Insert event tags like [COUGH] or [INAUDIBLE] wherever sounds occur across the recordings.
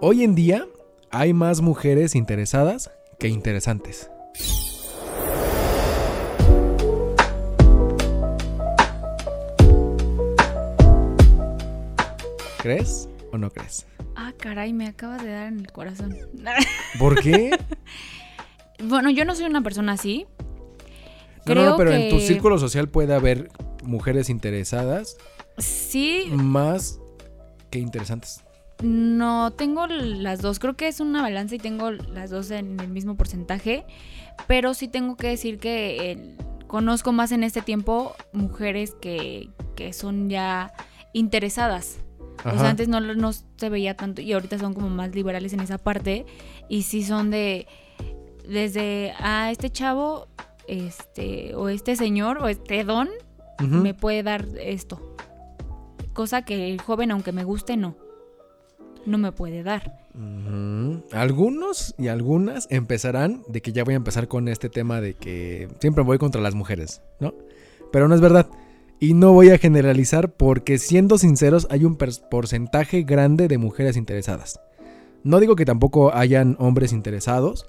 Hoy en día hay más mujeres interesadas que interesantes. ¿Crees o no crees? Ah, caray, me acabas de dar en el corazón. [LAUGHS] ¿Por qué? bueno, yo no soy una persona así. No, no, no, pero en tu círculo social puede haber mujeres interesadas. Sí. Más que interesantes. No, tengo las dos. Creo que es una balanza y tengo las dos en el mismo porcentaje. Pero sí tengo que decir que eh, conozco más en este tiempo mujeres que, que son ya interesadas. O sea, antes no, no se veía tanto y ahorita son como más liberales en esa parte. Y sí son de. Desde a ah, este chavo, este, o este señor, o este don, me puede dar esto. Cosa que el joven, aunque me guste, no. No me puede dar. Algunos y algunas empezarán de que ya voy a empezar con este tema de que siempre voy contra las mujeres, ¿no? Pero no es verdad. Y no voy a generalizar porque siendo sinceros hay un porcentaje grande de mujeres interesadas. No digo que tampoco hayan hombres interesados,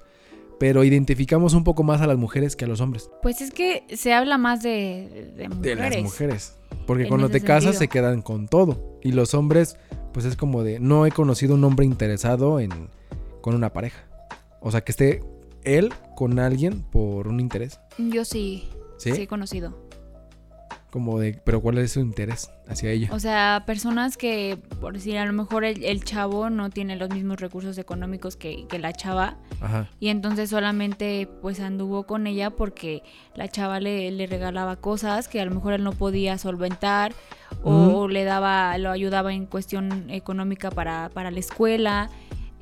pero identificamos un poco más a las mujeres que a los hombres. Pues es que se habla más de, de mujeres. De las mujeres. Porque cuando te casas se quedan con todo. Y los hombres, pues es como de, no he conocido un hombre interesado en, con una pareja. O sea, que esté él con alguien por un interés. Yo sí. Sí, sí he conocido. Como de, pero ¿cuál es su interés hacia ella? O sea, personas que, por decir, a lo mejor el, chavo no tiene los mismos recursos económicos que, la chava. Ajá. Y entonces solamente pues anduvo con ella porque la chava le, le regalaba cosas que a lo mejor él no podía solventar o le daba, lo ayudaba en cuestión económica para, para la escuela.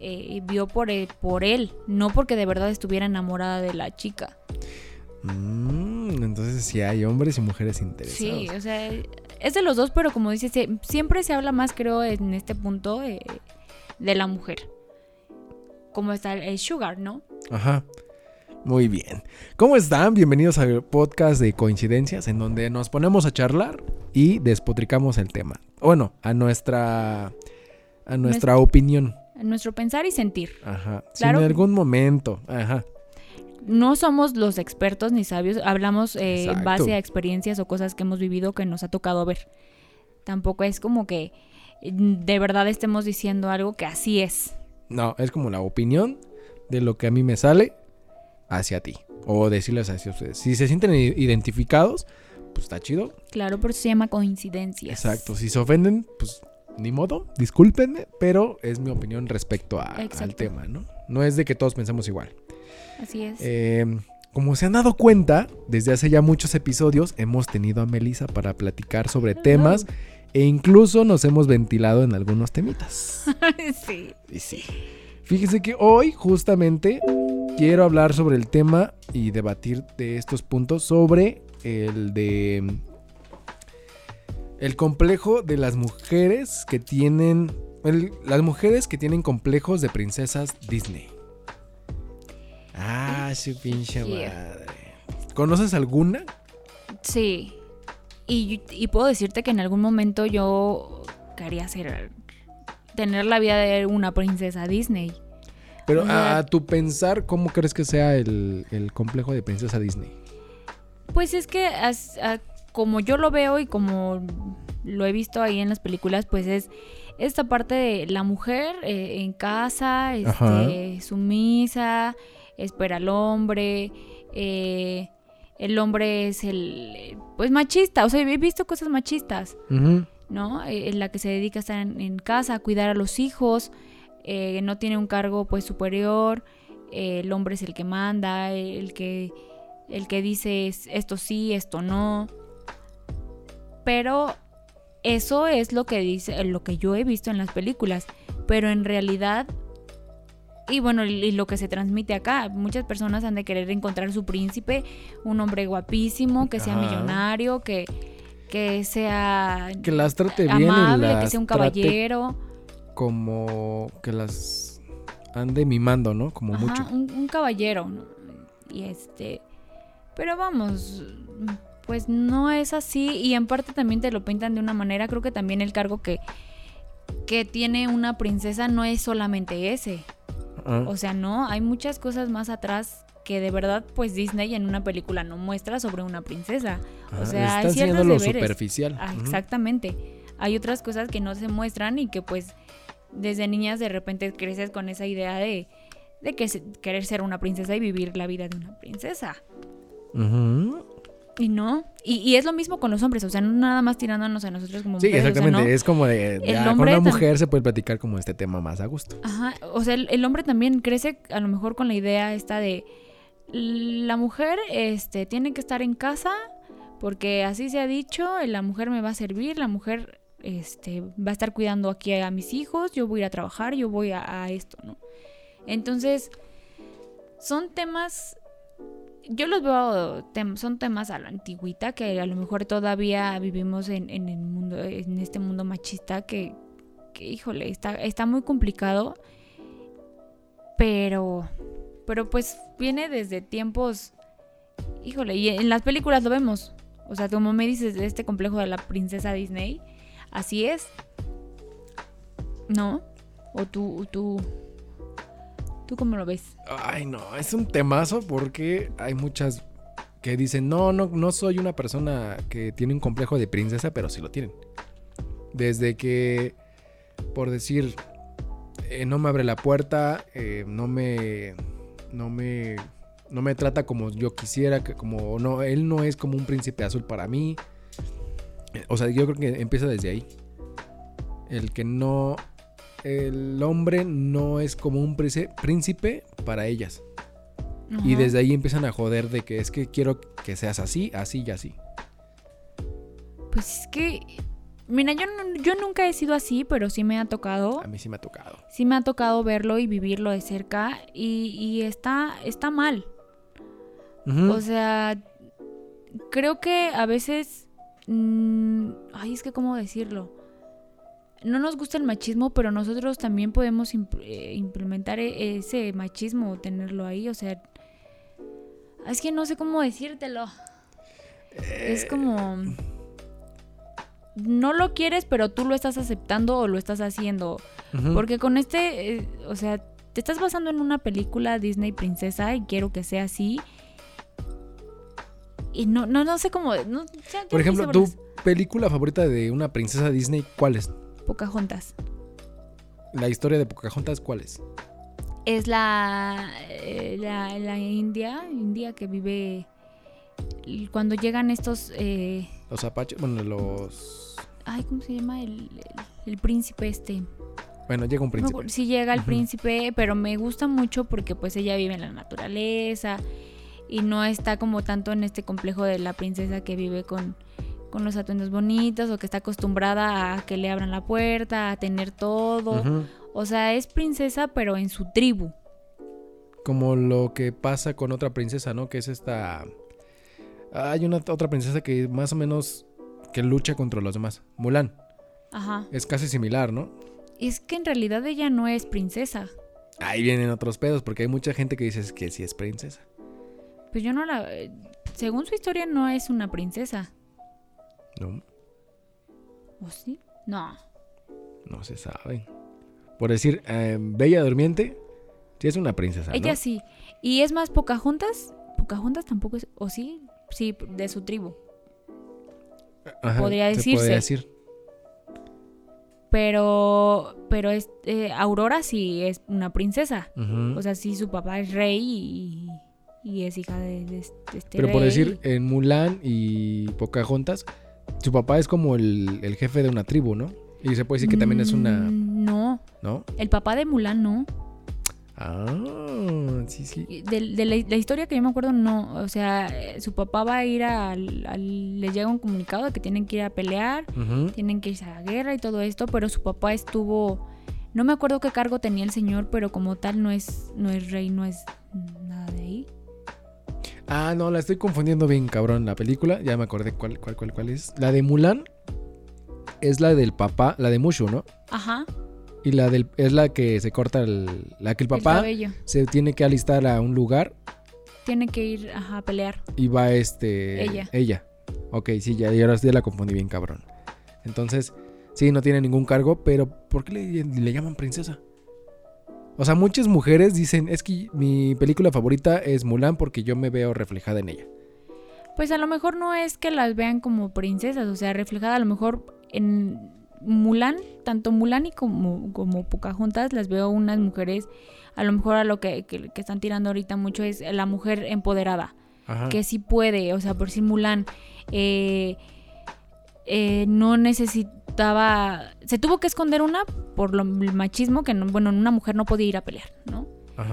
Eh, vio por él, por él, no porque de verdad estuviera enamorada de la chica. Mm, entonces sí hay hombres y mujeres interesados. Sí, o sea, es de los dos, pero como dices, siempre se habla más, creo, en este punto eh, de la mujer. Como está el sugar, ¿no? Ajá. Muy bien. ¿Cómo están? Bienvenidos al podcast de coincidencias en donde nos ponemos a charlar y despotricamos el tema. Bueno, a nuestra a nuestra opinión. A nuestro pensar y sentir. Ajá. Claro. en algún momento. Ajá no somos los expertos ni sabios, hablamos eh, en base a experiencias o cosas que hemos vivido que nos ha tocado ver. Tampoco es como que mm, de verdad estemos diciendo algo que así es. No, es como la opinión de lo que a mí me sale hacia ti. O decirles hacia ustedes. Si se sienten identificados, pues está chido. Claro, por eso se llama coincidencia. Exacto. Si se ofenden, pues ni modo, discúlpenme, pero es mi opinión respecto al tema, ¿no? No es de que todos pensemos igual. Así es. Eh, como se han dado cuenta, desde hace ya muchos episodios hemos tenido a Melissa para platicar sobre temas e incluso nos hemos ventilado en algunos temitas. [LAUGHS] sí. Y sí. Fíjese que hoy justamente quiero hablar sobre el tema y debatir de estos puntos sobre el de el complejo de las mujeres que tienen las mujeres que tienen complejos de princesas Disney. Ah, sí, pinche madre. ¿Conoces alguna? Sí. Y, puedo decirte que en algún momento yo quería ser. tener la vida de una princesa Disney. Pero a tu pensar, ¿cómo crees que sea el, complejo de princesa Disney? Pues es que como yo lo veo y como lo he visto ahí en las películas, pues es esta parte de la mujer eh, en casa, este, sumisa, espera al hombre, eh, el hombre es el, pues machista, o sea, he visto cosas machistas, ¿no? Eh, en la que se dedica a estar en, casa, a cuidar a los hijos, eh, no tiene un cargo pues superior, el hombre es el que manda, el que, el que dice esto sí, esto no, pero eso es lo que dice, lo que yo he visto en las películas, pero en realidad y bueno, y lo que se transmite acá, muchas personas han de querer encontrar su príncipe, un hombre guapísimo, que sea millonario, que, que sea que las trate bien amable, que sea un caballero. Como que las ande mimando, ¿no? Como mucho. Un, caballero. Y este. Pero vamos, pues no es así. Y en parte también te lo pintan de una manera. Creo que también el cargo que, que tiene una princesa no es solamente ese. Ah, O sea, no, hay muchas cosas más atrás que de verdad pues Disney en una película no muestra sobre una princesa. ah, O sea, hay ciertos lo deberes. superficial. Ah, Ujú. exactamente. Hay otras cosas que no se muestran y que pues desde niñas de repente creces con esa idea de, de que se- querer ser una princesa y vivir la vida de una princesa. Y no. Y, y es lo mismo con los hombres, o sea, no nada más tirándonos a nosotros como Sí, mujeres. o sea, exactamente. ¿no? Es como de. El ya, con hombre una tam- mujer se puede platicar como este tema más a gusto. Ajá, o sea, el, el hombre también crece a lo mejor con la idea esta de la mujer este tiene que estar en casa porque así se ha dicho, la mujer me va a servir, la mujer este va a estar cuidando aquí a mis hijos, yo voy a ir a trabajar, yo voy a, a esto, ¿no? Entonces, son temas yo los veo, son temas a la antigüita que a lo mejor todavía vivimos en, en el mundo, en este mundo machista que, que, híjole, está, está muy complicado. Pero, pero pues viene desde tiempos, híjole, y en las películas lo vemos. O sea, como me dices de este complejo de la princesa Disney, así es. ¿No? O tú, tú, tú cómo lo ves? Ay, no, es un temazo porque hay muchas que dicen, no, no, no soy una persona que tiene un complejo de princesa, pero sí lo tienen. Desde que, por decir, eh, no me abre la puerta, eh, no me, no me, no me trata como yo quisiera, como no, él no es como un príncipe azul para mí. O sea, yo creo que empieza desde ahí. El que no, el hombre no es como un príncipe- para ellas. Y desde ahí empiezan a joder de que es que quiero que seas así, así y así. Pues es que, mira, yo, yo nunca he sido así, pero sí me ha tocado. A mí sí me ha tocado. Sí me ha tocado verlo y vivirlo de cerca y, y está, está mal. O sea, creo que a veces... mm, ay, es que cómo decirlo. No nos gusta el machismo, pero nosotros también podemos imp- eh, implementar e- ese machismo o tenerlo ahí. O sea, es que no sé cómo decírtelo. Es como... No lo quieres, pero tú lo estás aceptando o lo estás haciendo. Porque con este, eh, o sea, te estás basando en una película Disney Princesa y quiero que sea así. Y no, no, no sé cómo. no, ya- ya Por ejemplo, tu película favorita de una princesa Disney, ¿cuál es? Pocahontas. La historia de Pocahontas, ¿cuál es? Es la, eh, la, la India, India que vive. Cuando llegan estos. eh, Los apaches, bueno, los... ay, ¿cómo se llama? El, el- el príncipe este. Bueno, llega un príncipe. si llega el príncipe, pero me gusta mucho porque pues ella vive en la naturaleza y no está como tanto en este complejo de la princesa que vive con, con los atuendos bonitos o que está acostumbrada a que le abran la puerta, a tener todo. O sea, es princesa pero en su tribu. Como lo que pasa con otra princesa, ¿no? Que es esta... Hay una otra princesa que más o menos que lucha contra los demás. Mulan. Ajá. Es casi similar, ¿no? Es que en realidad ella no es princesa. Ahí vienen otros pedos, porque hay mucha gente que dice que sí es princesa. Pues yo no la... Según su historia no es una princesa. No, ¿O sí? No. no se sabe. Por decir, eh, Bella Durmiente, sí es una princesa, ¿no? Ella sí. Y es más, Pocahontas. Pocahontas tampoco es. ¿O sí? Sí, de su tribu. Ajá, podría se decirse. podría decir. Pero. Pero es, eh, Aurora sí es una princesa. O sea, sí, su papá es rey y. Y es hija de, de este Pero por decir, en Mulan y Pocahontas, su papá es como el, el jefe de una tribu, ¿no? Y se puede decir que también es una... Mm, No. ¿No? El papá de Mulan no. Ah, sí, sí. De, de la, la historia que yo me acuerdo, no. O sea, eh, su papá va a ir al, al- Le llega un comunicado de que tienen que ir a pelear. Tienen que irse a la guerra y todo esto, pero su papá estuvo, no me acuerdo qué cargo tenía el señor, pero como tal no es, no es rey, no es. Ah, no, la estoy confundiendo bien, cabrón. La película, ya me acordé cuál, cuál, cuál, cuál es. La de Mulan es la del papá, la de Mushu, ¿no? Ajá. Y la del es la que se corta el, la que el papá se tiene que alistar a un lugar Tiene que ir ajá, a pelear. y va este Ella. ella. Ok, sí, ya, ya la confundí bien, cabrón. Entonces, Sí, no tiene ningún cargo, pero ¿por qué le, le llaman princesa? O sea, muchas mujeres dicen, es que mi película favorita es Mulan porque yo me veo reflejada en ella. Pues a lo mejor no es que las vean como princesas, o sea, reflejada a lo mejor en Mulan, tanto Mulan y como, como Pocahontas, las veo unas mujeres, a lo mejor a lo que, que, están tirando ahorita mucho es la mujer empoderada, que sí puede, o sea, por si Mulan eh, eh, no se tuvo que esconder una por lo, el machismo, que bueno, una mujer no podía ir a pelear, ¿no?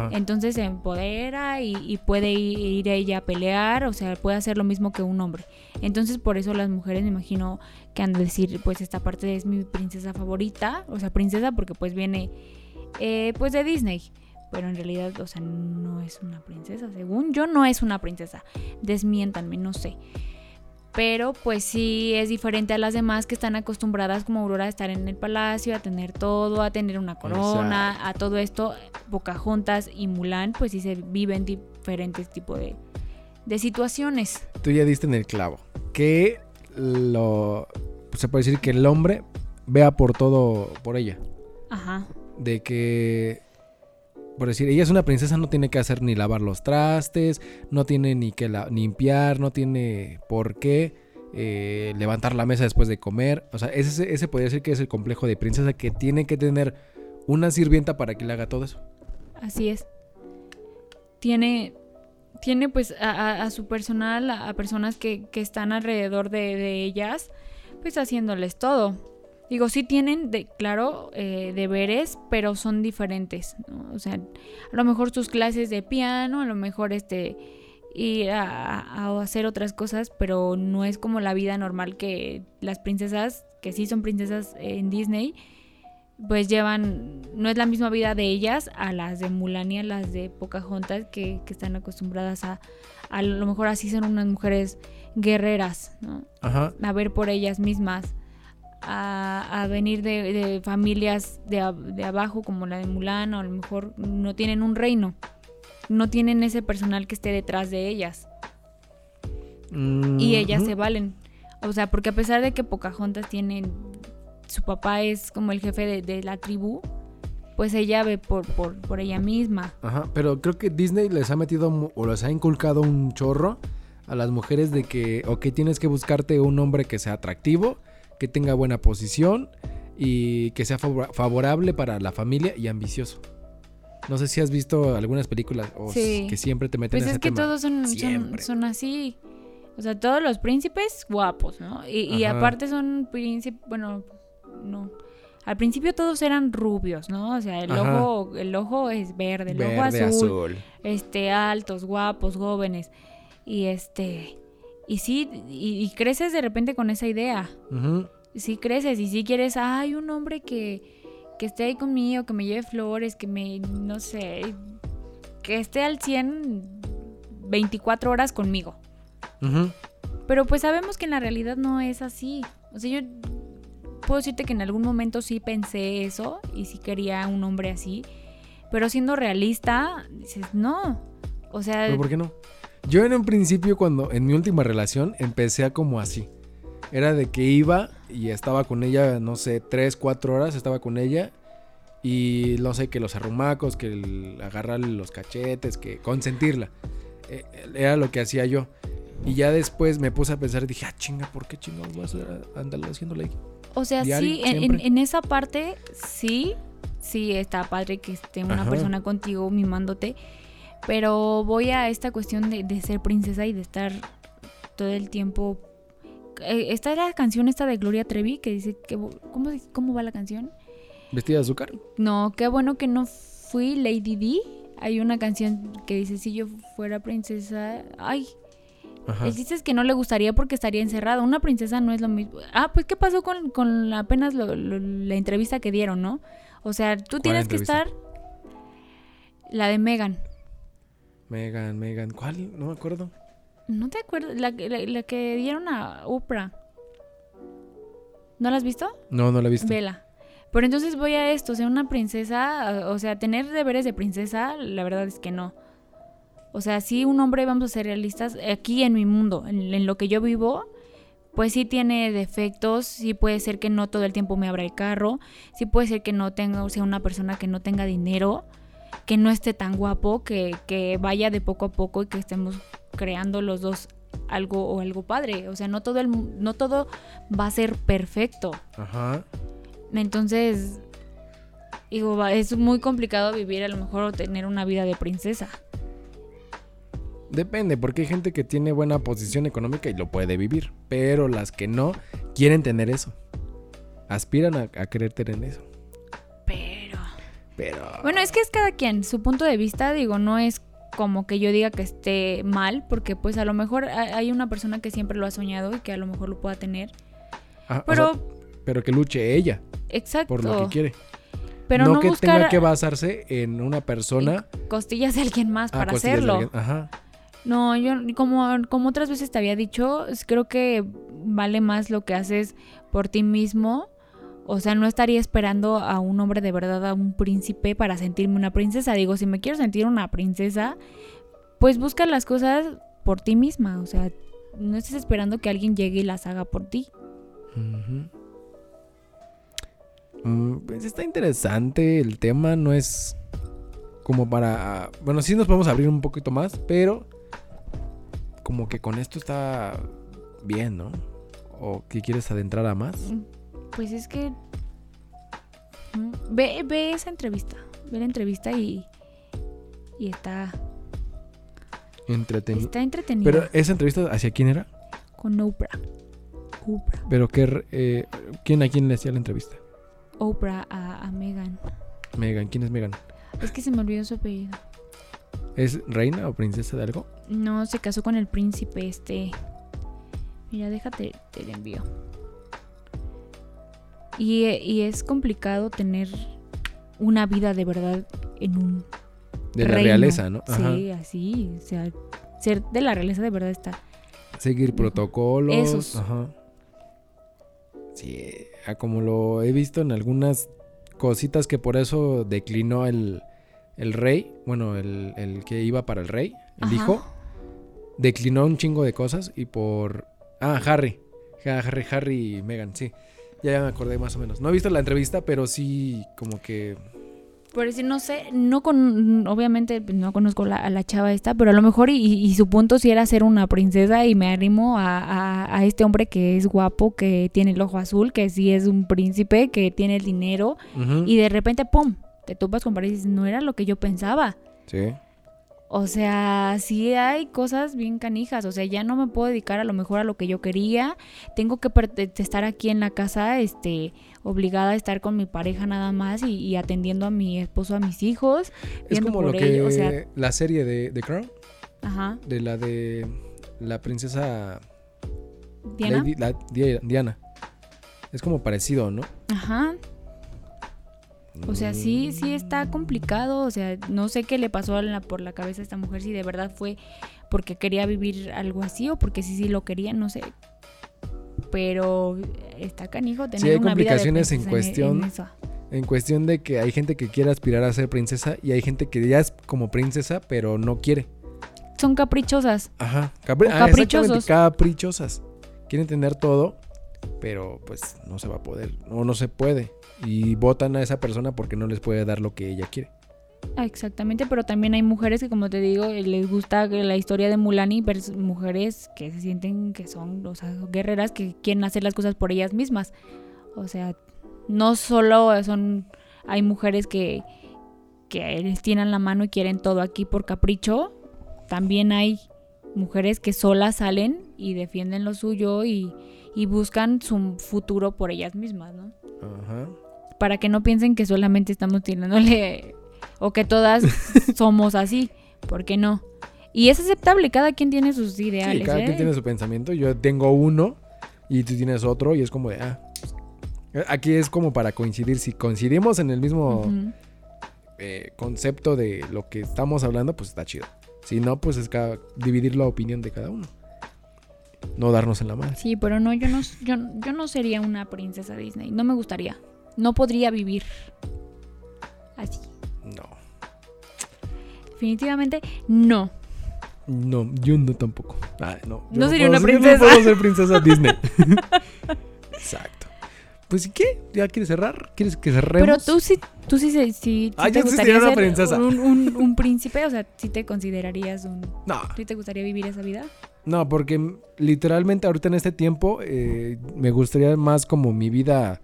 Entonces se empodera y, puede ir, ella a pelear, o sea, puede hacer lo mismo que un hombre. Entonces por eso las mujeres me imagino que han de decir, pues esta parte es mi princesa favorita, o sea, princesa porque pues viene eh, pues de Disney. Pero en realidad, o sea, no es una princesa. Según yo, no es una princesa. Desmiéntanme, no sé pero pues sí es diferente a las demás que están acostumbradas como Aurora a estar en el palacio, a tener todo, a tener una corona, a todo esto. Pocahontas y Mulan pues sí se viven diferentes tipos de, de situaciones. Tú ya diste en el clavo. Que lo... Se puede decir que el hombre vea por todo por ella. Ajá. De que por decir, ella es una princesa, no tiene que hacer ni lavar los trastes, no tiene ni que limpiar, no tiene por qué eh, levantar la mesa después de comer. O sea, ese, ese podría ser que es el complejo de princesa que tiene que tener una sirvienta para que le haga todo eso. Así es. Tiene, tiene pues a, su personal, a, personas que, están alrededor de, de ellas, pues haciéndoles todo. Digo, sí tienen, de, claro, eh, deberes, pero son diferentes. O sea, a lo mejor sus clases de piano, a lo mejor este ir a, hacer otras cosas, pero no es como la vida normal que las princesas, que sí son princesas en Disney, pues llevan, no es la misma vida de ellas a las de Mulan y a las de Pocahontas que, que están acostumbradas a, a lo mejor así son unas mujeres guerreras, ¿no? Ajá. A ver por ellas mismas a, venir de, familias de, abajo como la de Mulan o a lo mejor no tienen un reino, no tienen ese personal que esté detrás de ellas. Y ellas se valen. O sea, porque a pesar de que Pocahontas tiene, su papá es como el jefe de, la tribu, pues ella ve por, por, por, ella misma. Ajá, pero creo que Disney les ha metido o les ha inculcado un chorro a las mujeres de que, ok, tienes que buscarte un hombre que sea atractivo que tenga buena posición y que sea favorable para la familia y ambicioso. No sé si has visto algunas películas o que siempre te meten pues en ese es que todos son, son, así. O sea, todos los príncipes guapos, ¿no? Y, aparte son príncipes, bueno, no. Al principio todos eran rubios, ¿no? O sea, el ojo el ojo es verde, el ojo azul, este altos, guapos, jóvenes. Y este y sí, y, creces de repente con esa idea. Sí creces y sí quieres, hay un hombre que, que esté ahí conmigo, que me lleve flores, que me, no sé, que esté al 100 24 horas conmigo. Pero pues sabemos que en la realidad no es así. O sea, yo puedo decirte que en algún momento sí pensé eso y sí quería un hombre así. Pero siendo realista, dices, no. O sea... ¿Pero por qué no? Yo en un principio, cuando en mi última relación, empecé a como así. Era de que iba y estaba con ella, no sé, tres, cuatro horas estaba con ella. Y no sé, que los arrumacos, que agarrarle los cachetes, que consentirla. Eh, era lo que hacía yo. Y ya después me puse a pensar y dije, ah, chinga, ¿por qué chingados vas a andar haciéndole ahí? O sea, sí, en, esa parte, sí, sí está padre que esté una persona contigo mimándote. Pero voy a esta cuestión de, ser princesa y de estar todo el tiempo... Eh, esta es la canción esta de Gloria Trevi que dice que... ¿Cómo, cómo va la canción? ¿Vestida de azúcar? No, qué bueno que no fui Lady D. Hay una canción que dice, si yo fuera princesa... Ay, Ajá. El es que no le gustaría porque estaría encerrada. Una princesa no es lo mismo. Ah, pues ¿qué pasó con, con apenas la entrevista que dieron, no? O sea, tú tienes que estar... La de Megan. Megan, Megan, ¿cuál? No me acuerdo. No te acuerdas, la, la, que dieron a Oprah. ¿No la has visto? No, no la he visto. Vela. Pero entonces voy a esto, o sea, una princesa, o sea, tener deberes de princesa, la verdad es que no. O sea, sí, un hombre, vamos a ser realistas, aquí en mi mundo, en, lo que yo vivo, pues sí tiene defectos, sí puede ser que no todo el tiempo me abra el carro, sí puede ser que no tenga, o sea, una persona que no tenga dinero, que no esté tan guapo, que, que vaya de poco a poco y que estemos creando los dos algo o algo padre. O sea, no todo el no todo va a ser perfecto. Ajá. Entonces, digo, es muy complicado vivir a lo mejor o tener una vida de princesa. Depende, porque hay gente que tiene buena posición económica y lo puede vivir, pero las que no quieren tener eso. Aspiran a, querer tener eso. Pero... Bueno, es que es cada quien. Su punto de vista, digo, no es como que yo diga que esté mal, porque pues a lo mejor hay una persona que siempre lo ha soñado y que a lo mejor lo pueda tener. Ah, pero... pero que luche ella. Exacto. Por lo que quiere. Pero no, que tenga que basarse en una persona. Costillas de alguien más ah, para hacerlo. Ajá. No, yo como, como otras veces te había dicho, creo que vale más lo que haces por ti mismo. O sea, no estaría esperando a un hombre de verdad, a un príncipe para sentirme una princesa. Digo, si me quiero sentir una princesa, pues busca las cosas por ti misma. O sea, no estés esperando que alguien llegue y las haga por ti. Mm, pues está interesante el tema, no es como para... Bueno, sí nos podemos abrir un poquito más, pero como que con esto está bien, ¿no? ¿O qué quieres adentrar a más? Pues es que... Mm, ve, ve esa entrevista, ve la entrevista y... Y está... Entretenido. Está entretenido. Pero esa entrevista, ¿hacia quién era? Con Oprah. Oprah. Pero qué, eh, ¿quién a quién le hacía la entrevista? Oprah a, a Megan. Megan, ¿quién es Megan? Es que se me olvidó su apellido. ¿Es reina o princesa de algo? No, se casó con el príncipe este. Mira, déjate, te lo envío. Y, y, es complicado tener una vida de verdad en un. De la realeza, ¿no? Sí, así. O sea, ser de la realeza de verdad está. Seguir protocolos. Esos. Ajá. Sí, como lo he visto en algunas cositas que por eso declinó el, el rey, bueno, el, el, que iba para el rey, el hijo, declinó un chingo de cosas y por... Ah, Harry. Harry, Harry y Meghan, sí. Ya, ya me acordé más o menos. No he visto la entrevista, pero sí como que... Por decir, no sé, no con, obviamente no conozco a la chava esta, pero a lo mejor y, su punto sí era ser una princesa y me arrimo a, a, este hombre que es guapo, que tiene el ojo azul, que sí es un príncipe, que tiene el dinero y de repente, ¡pum!, te topas con y dices, no era lo que yo pensaba. Sí. O sea, sí hay cosas bien canijas, o sea, ya no me puedo dedicar a lo mejor a lo que yo quería, tengo que estar aquí en la casa, este, obligada a estar con mi pareja nada más y, atendiendo a mi esposo, a mis hijos. Es como lo que, o sea, la serie de, The Crown, Ajá. de la de la princesa Diana. Diana. Es como parecido, ¿no? Ajá. O sea, sí, sí está complicado. O sea, no sé qué le pasó por la cabeza a esta mujer, si de verdad fue porque quería vivir algo así o porque sí, sí lo quería, no sé. Pero está canijo tener sí, hay complicaciones en cuestión. En, cuestión de que hay gente que quiere aspirar a ser princesa y hay gente que ya es como princesa, pero no quiere. Son caprichosas. Ajá, ah, caprichosos. caprichosas. Quieren tener todo, pero pues no se va a poder o no se puede y votan a esa persona porque no les puede dar lo que ella quiere. Exactamente, pero también hay mujeres que, como te digo, les gusta la historia de Mulani, mujeres que se sienten que son o guerreras que quieren hacer las cosas por ellas mismas. O sea, no solo son, hay mujeres que, que les tienen la mano y quieren todo aquí por capricho, también hay mujeres que solas salen y defienden lo suyo y, y buscan su futuro por ellas mismas, ¿no? Ajá para que no piensen que solamente estamos tirándole o que todas [LAUGHS] somos así, ¿por qué no? Y es aceptable, cada quien tiene sus ideales. cada quien ¿eh? tiene su pensamiento. Yo tengo uno y tú tienes otro y es como de, ah, aquí es como para coincidir. Si coincidimos en el mismo eh, concepto de lo que estamos hablando, pues está chido. Si no, pues es dividir la opinión de cada uno. No darnos en la mano. Sí, pero no, yo no, yo, yo no sería una princesa Disney. No me gustaría. No podría vivir así. No. Definitivamente no. No, yo no tampoco. Ah, no, yo No sería puedo una yo princesa. No puedo ser [LAUGHS] princesa Disney. Exacto. Pues ¿y qué? ¿Ya quieres cerrar? ¿Quieres que cerremos? Pero tú sí, tú sí, sí, sí Ah, te yo gustaría una ser princesa. Un, un- un príncipe, o sea, sí te considerarías un... No, ¿Sí te gustaría vivir esa vida? No, porque literalmente ahorita en este tiempo eh, me gustaría más como mi vida,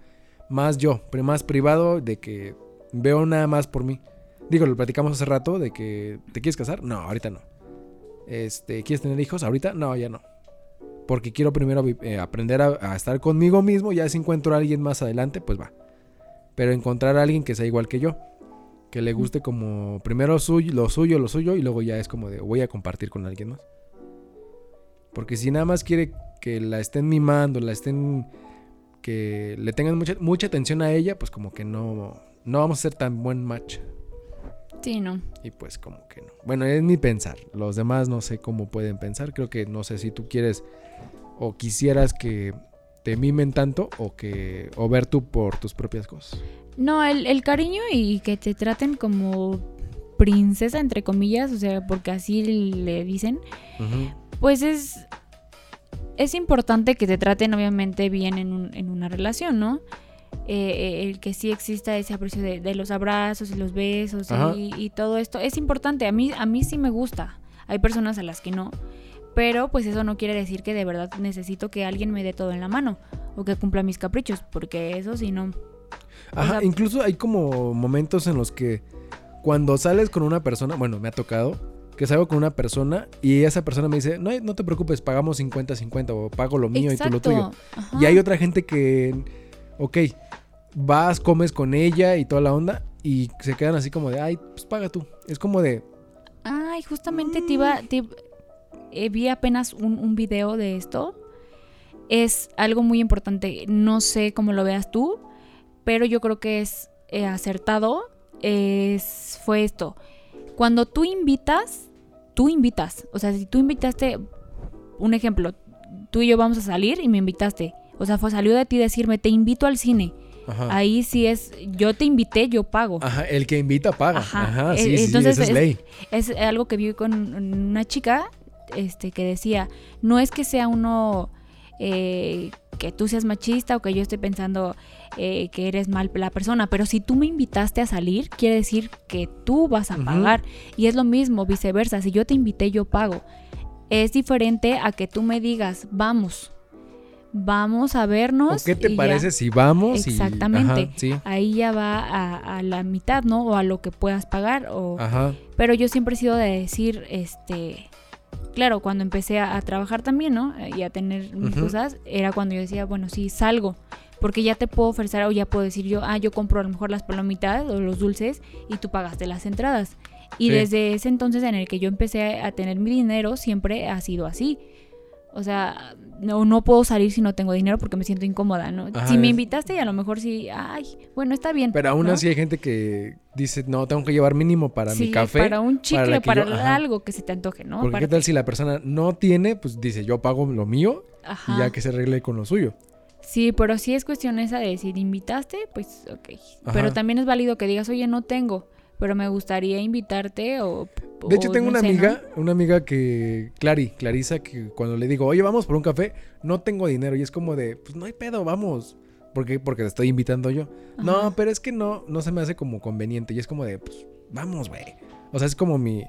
más yo, más privado, de que veo nada más por mí. Digo, lo platicamos hace rato de que te quieres casar. No, ahorita no. Este, ¿quieres tener hijos? Ahorita no, ya no. Porque quiero primero eh, aprender a, a estar conmigo mismo. Ya si encuentro a alguien más adelante, pues va. Pero encontrar a alguien que sea igual que yo. Que le guste como primero suyo, lo suyo, lo suyo. Y luego ya es como de voy a compartir con alguien más. Porque si nada más quiere que la estén mimando, la estén. que le tengan mucha, mucha atención a ella, pues como que no. No vamos a ser tan buen match. Sí, no. Y pues como que no. Bueno, es mi pensar. Los demás no sé cómo pueden pensar. Creo que no sé si tú quieres o quisieras que te mimen tanto o que o ver tú por tus propias cosas. No, el, el cariño y que te traten como princesa, entre comillas, o sea, porque así le dicen, pues es, es importante que te traten obviamente bien en, un- en una relación, ¿no? Eh, eh, el que sí exista ese aprecio de, de los abrazos y los besos y, y todo esto es importante. A mí, a mí sí me gusta. Hay personas a las que no. Pero pues eso no quiere decir que de verdad necesito que alguien me dé todo en la mano o que cumpla mis caprichos, porque eso sí no. Ajá, sea- incluso hay como momentos en los que cuando sales con una persona, bueno, me ha tocado que salgo con una persona y esa persona me dice, no, no te preocupes, pagamos 50-50 o pago lo mío y tú lo tuyo. Ajá. Y hay otra gente que, ok, vas, comes con ella y toda la onda y se quedan así como de, ay, pues paga tú. Es como de, Ay, justamente te iba. te- eh, vi apenas un, un video de esto. Es algo muy importante. No sé cómo lo veas tú, pero yo creo que es eh, acertado. Es, fue esto. Cuando tú invitas, tú invitas. O sea, si tú invitaste, un ejemplo, tú y yo vamos a salir y me invitaste. O sea, fue, salió de ti decirme, te invito al cine. ajá. Ahí sí es, yo te invité, yo pago. Ajá, el que invita paga. Ajá. Ajá, Eh, sí, sí, entonces esa es es- ley. Es algo que vi con una chica este, que decía, no es que sea uno eh, que tú seas machista o que yo esté pensando eh, que eres mal la persona, pero si tú me invitaste a salir, quiere decir que tú vas a pagar. Y es lo mismo, viceversa, si yo te invité, yo pago. Es diferente a que tú me digas, vamos, vamos a ¿O vernos. qué te y ya". parece si vamos? y- Exactamente. ajá, sí. Ahí ya va a, a la mitad, ¿no? O a lo que puedas pagar. O, Ajá. pero yo siempre he sido de decir, este, claro, cuando empecé a, a trabajar también, ¿no? Y a tener mis cosas, era cuando yo decía, bueno, sí, salgo. Porque ya te puedo ofrecer o ya puedo decir yo, ah, yo compro a lo mejor las palomitas o los dulces y tú pagaste las entradas. Y Sí. desde ese entonces en el que yo empecé a tener mi dinero, siempre ha sido así. O sea, no, no puedo salir si no tengo dinero porque me siento incómoda, ¿no? Ajá, si me invitaste y a lo mejor sí, ay, bueno, está bien. Pero aún ¿no? así hay gente que dice, no, tengo que llevar mínimo para Sí, mi café. Para un chicle, para, yo- algo que se te antoje, ¿no? Porque qué tal si la persona no tiene, pues dice, yo pago lo mío Ajá. y ya que se arregle con lo suyo. Sí, pero sí es cuestión esa de si te invitaste, pues ok. Pero también es válido que digas, oye, no tengo, pero me gustaría invitarte o... De hecho, o tengo no una sé, ¿no? amiga, una amiga que, Clary, Clarisa, que cuando le digo, oye, vamos por un café, no tengo dinero. Y es como de, pues no hay pedo, vamos. ¿Por qué? Porque te estoy invitando yo. No, pero es que no, no se me hace como conveniente. Y es como de, pues vamos, güey. O sea, es como mi,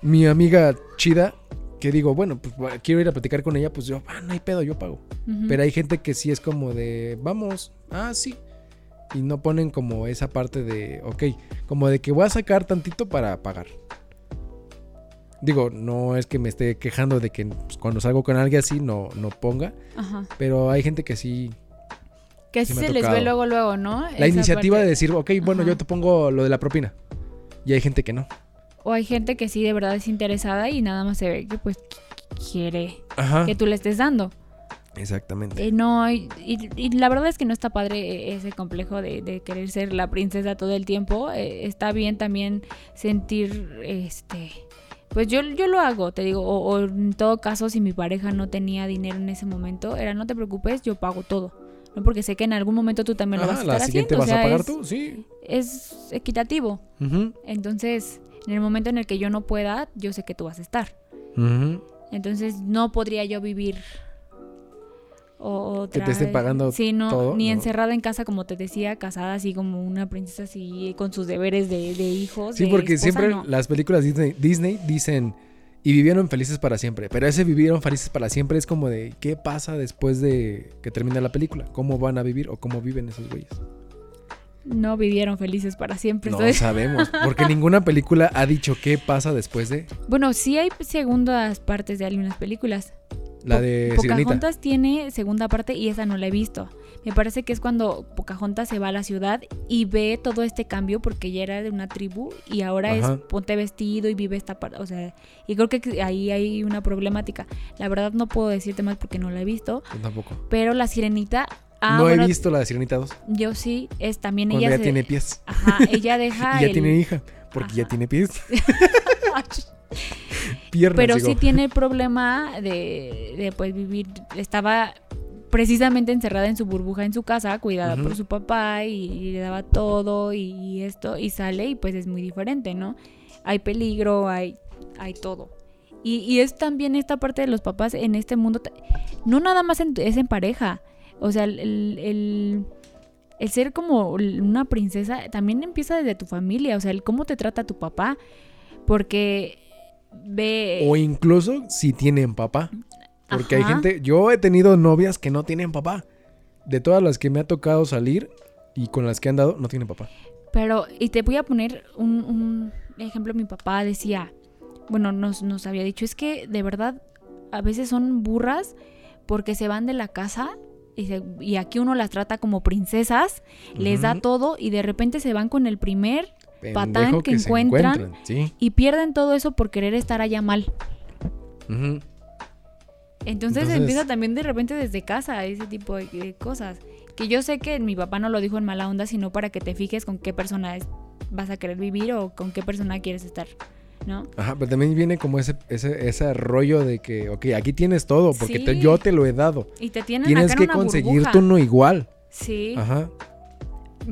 mi amiga chida que digo, bueno, pues quiero ir a platicar con ella, pues yo, ah, no hay pedo, yo pago. Pero hay gente que sí es como de, vamos, ah, sí. Y no ponen como esa parte de, ok, como de que voy a sacar tantito para pagar. Digo, no es que me esté quejando de que pues, cuando salgo con alguien así no, no ponga, Ajá. pero hay gente que sí. Que así sí se les ve luego, luego, ¿no? La Esa iniciativa parte. de decir, ok, bueno, Ajá. yo te pongo lo de la propina. Y hay gente que no. O hay gente que sí de verdad es interesada y nada más se ve que pues qu- quiere Ajá. que tú le estés dando. Exactamente. Eh, no, y, y- y la verdad es que no está padre eh, ese complejo de, de querer ser la princesa todo el tiempo. Eh, está bien también sentir, este, pues yo, yo lo hago, te digo, o, o en todo caso si mi pareja no tenía dinero en ese momento, era no te preocupes, yo pago todo. ¿no? Porque sé que en algún momento tú también lo vas a la estar siguiente haciendo. vas o a pagar es, tú, sí. es equitativo. Entonces, en el momento en el que yo no pueda, yo sé que tú vas a estar. Entonces no podría yo vivir que te estén pagando sí, no, ni encerrada en casa como te decía, casada así como una princesa así con sus deberes de, de hijos. Sí, porque siempre las películas Disney, Disney dicen y vivieron felices para siempre, pero ese vivieron felices para siempre es como de qué pasa después de que termina la película, cómo van a vivir o cómo viven esos güeyes. No vivieron felices para siempre. No sabemos, [LAUGHS] porque ninguna película ha dicho qué pasa después de. Bueno, sí hay segundas partes de algunas películas. La de Pocahontas tiene segunda parte y esa no la he visto. Me parece que es cuando Pocahontas se va a la ciudad y ve todo este cambio porque ya era de una tribu y ahora es ponte vestido y vive esta parte. O sea, y creo que ahí hay una problemática. La verdad no puedo decirte más porque no la he visto. tampoco. Pero la sirenita Ah, no he visto la de Sirenita 2. Yo sí, es también ella. ya tiene pies. Ajá, ella [LAUGHS] deja. y ya tiene hija, porque ya tiene pies. [LAUGHS] [LAUGHS] Pero sí tiene el problema de, de pues vivir, estaba precisamente encerrada en su burbuja en su casa, cuidada por su papá y, le daba todo y, esto, y sale y pues es muy diferente, ¿no? Hay peligro, hay, hay todo. Y, es también esta parte de los papás en este mundo, no nada más es en pareja, o sea, el, el, el, ser como una princesa también empieza desde tu familia, o sea, el cómo te trata tu papá, porque ve... O incluso si tienen papá. Porque hay gente, yo he tenido novias que no tienen papá. De todas las que me ha tocado salir y con las que han dado, no tienen papá. Pero, y te voy a poner un, ejemplo, mi papá decía, bueno, nos, nos había dicho, es que de verdad a veces son burras porque se van de la casa y, aquí uno las trata como princesas, les da todo y de repente se van con el primer patán que, encuentran, y pierden todo eso por querer estar allá mal. Entonces, empieza también de repente desde casa ese tipo de, cosas. Que yo sé que mi papá no lo dijo en mala onda, sino para que te fijes con qué persona vas a querer vivir o con qué persona quieres estar. ¿no? Ajá, pero también viene como ese, ese, ese rollo de que, ok, aquí tienes todo, porque yo te lo he dado. Y te tienen Tienes que conseguirte uno igual. Sí. Ajá.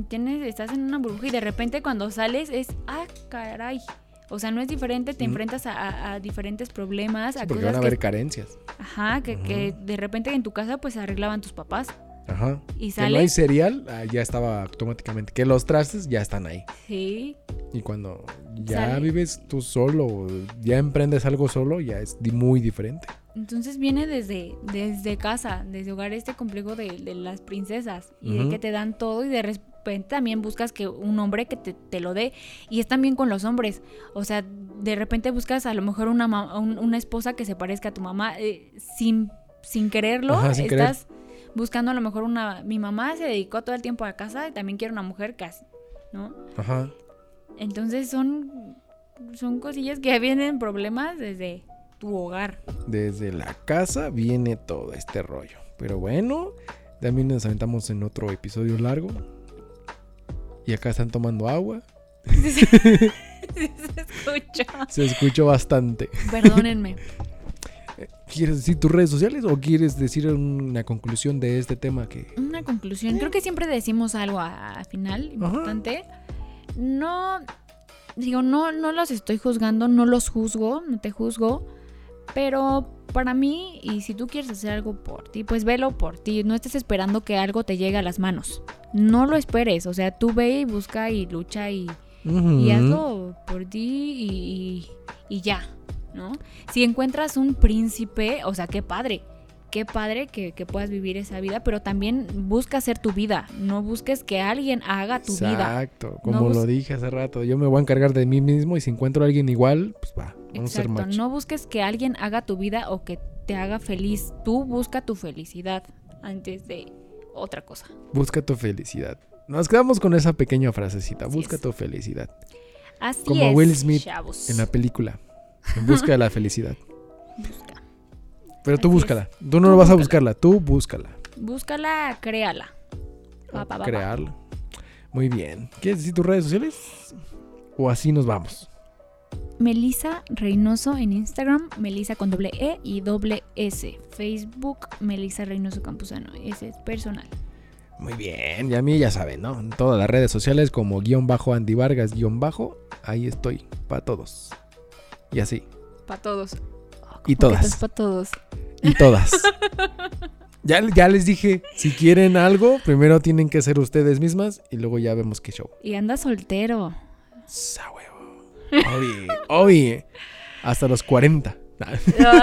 Tienes, estás en una burbuja y de repente cuando sales es, ah, caray. O sea, no es diferente, te enfrentas a, diferentes problemas. a porque van a haber carencias. Ajá, que, que de repente en tu casa pues arreglaban tus papás. Ajá. Y sale. Que no hay cereal, ah, ya estaba automáticamente. Que los trastes ya están ahí. Sí. Y cuando ya vives tú solo, ya emprendes algo solo, ya es muy diferente. Entonces viene desde, desde casa, desde hogar este complejo de, las princesas y de que te dan todo y de también buscas que un hombre que te, lo dé y es también con los hombres, o sea, de repente buscas a lo mejor una, una esposa que se parezca a tu mamá eh, sin, sin quererlo, estás buscando a lo mejor una, mi mamá se dedicó todo el tiempo a casa y también quiere una mujer casi, ¿no? Ajá. Entonces son, son cosillas que [LAUGHS] vienen problemas desde tu hogar. Desde la casa viene todo este rollo. Pero bueno, también nos aventamos en otro episodio largo. Y acá están tomando agua. [LAUGHS] se escucha. Se escuchó bastante. Perdónenme. [LAUGHS] ¿Quieres decir tus redes sociales o quieres decir una conclusión de este tema que... Una conclusión. Creo que siempre decimos algo al final importante. No, digo, no, no los estoy juzgando, no los juzgo, no te juzgo. Pero para mí, y si tú quieres hacer algo por ti, pues velo por ti. No estés esperando que algo te llegue a las manos. No lo esperes. O sea, tú ve y busca y lucha y, y hazlo por ti y, y ya. ¿no? Si encuentras un príncipe, o sea, qué padre, qué padre que, puedas vivir esa vida, pero también busca hacer tu vida, no busques que alguien haga tu vida. Exacto, como lo dije hace rato, yo me voy a encargar de mí mismo y si encuentro a alguien igual, pues va, ser macho. No busques que alguien haga tu vida o que te haga feliz, tú busca tu felicidad antes de otra cosa. Busca tu felicidad. Nos quedamos con esa pequeña frasecita, busca tu felicidad. Así Como Will Smith en la película. En busca de la felicidad. [LAUGHS] Busca. Pero tú búscala. Tú no lo vas a buscarla, tú búscala. Búscala, créala. Crearla. Muy bien. ¿Quieres decir tus redes sociales? ¿O así nos vamos? Melisa Reynoso en Instagram, Melisa con doble E y doble S. Facebook, Melisa Reynoso Campuzano. Ese es personal. Muy bien, y a mí ya saben, ¿no? En todas las redes sociales como guion bajo Andy Vargas guion bajo, ahí estoy, para todos. Y así. Para todos. Y todas. para todos. Y todas. [LAUGHS] ya, ya les dije, si quieren algo, primero tienen que ser ustedes mismas y luego ya vemos qué show. Y anda soltero. Sa obi. Hasta los 40.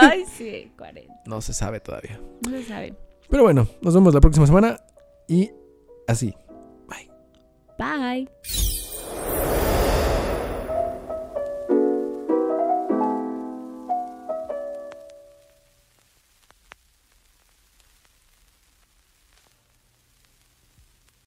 Ay, sí, 40. No se sabe todavía. No se sabe. Pero bueno, nos vemos la próxima semana y así. Bye.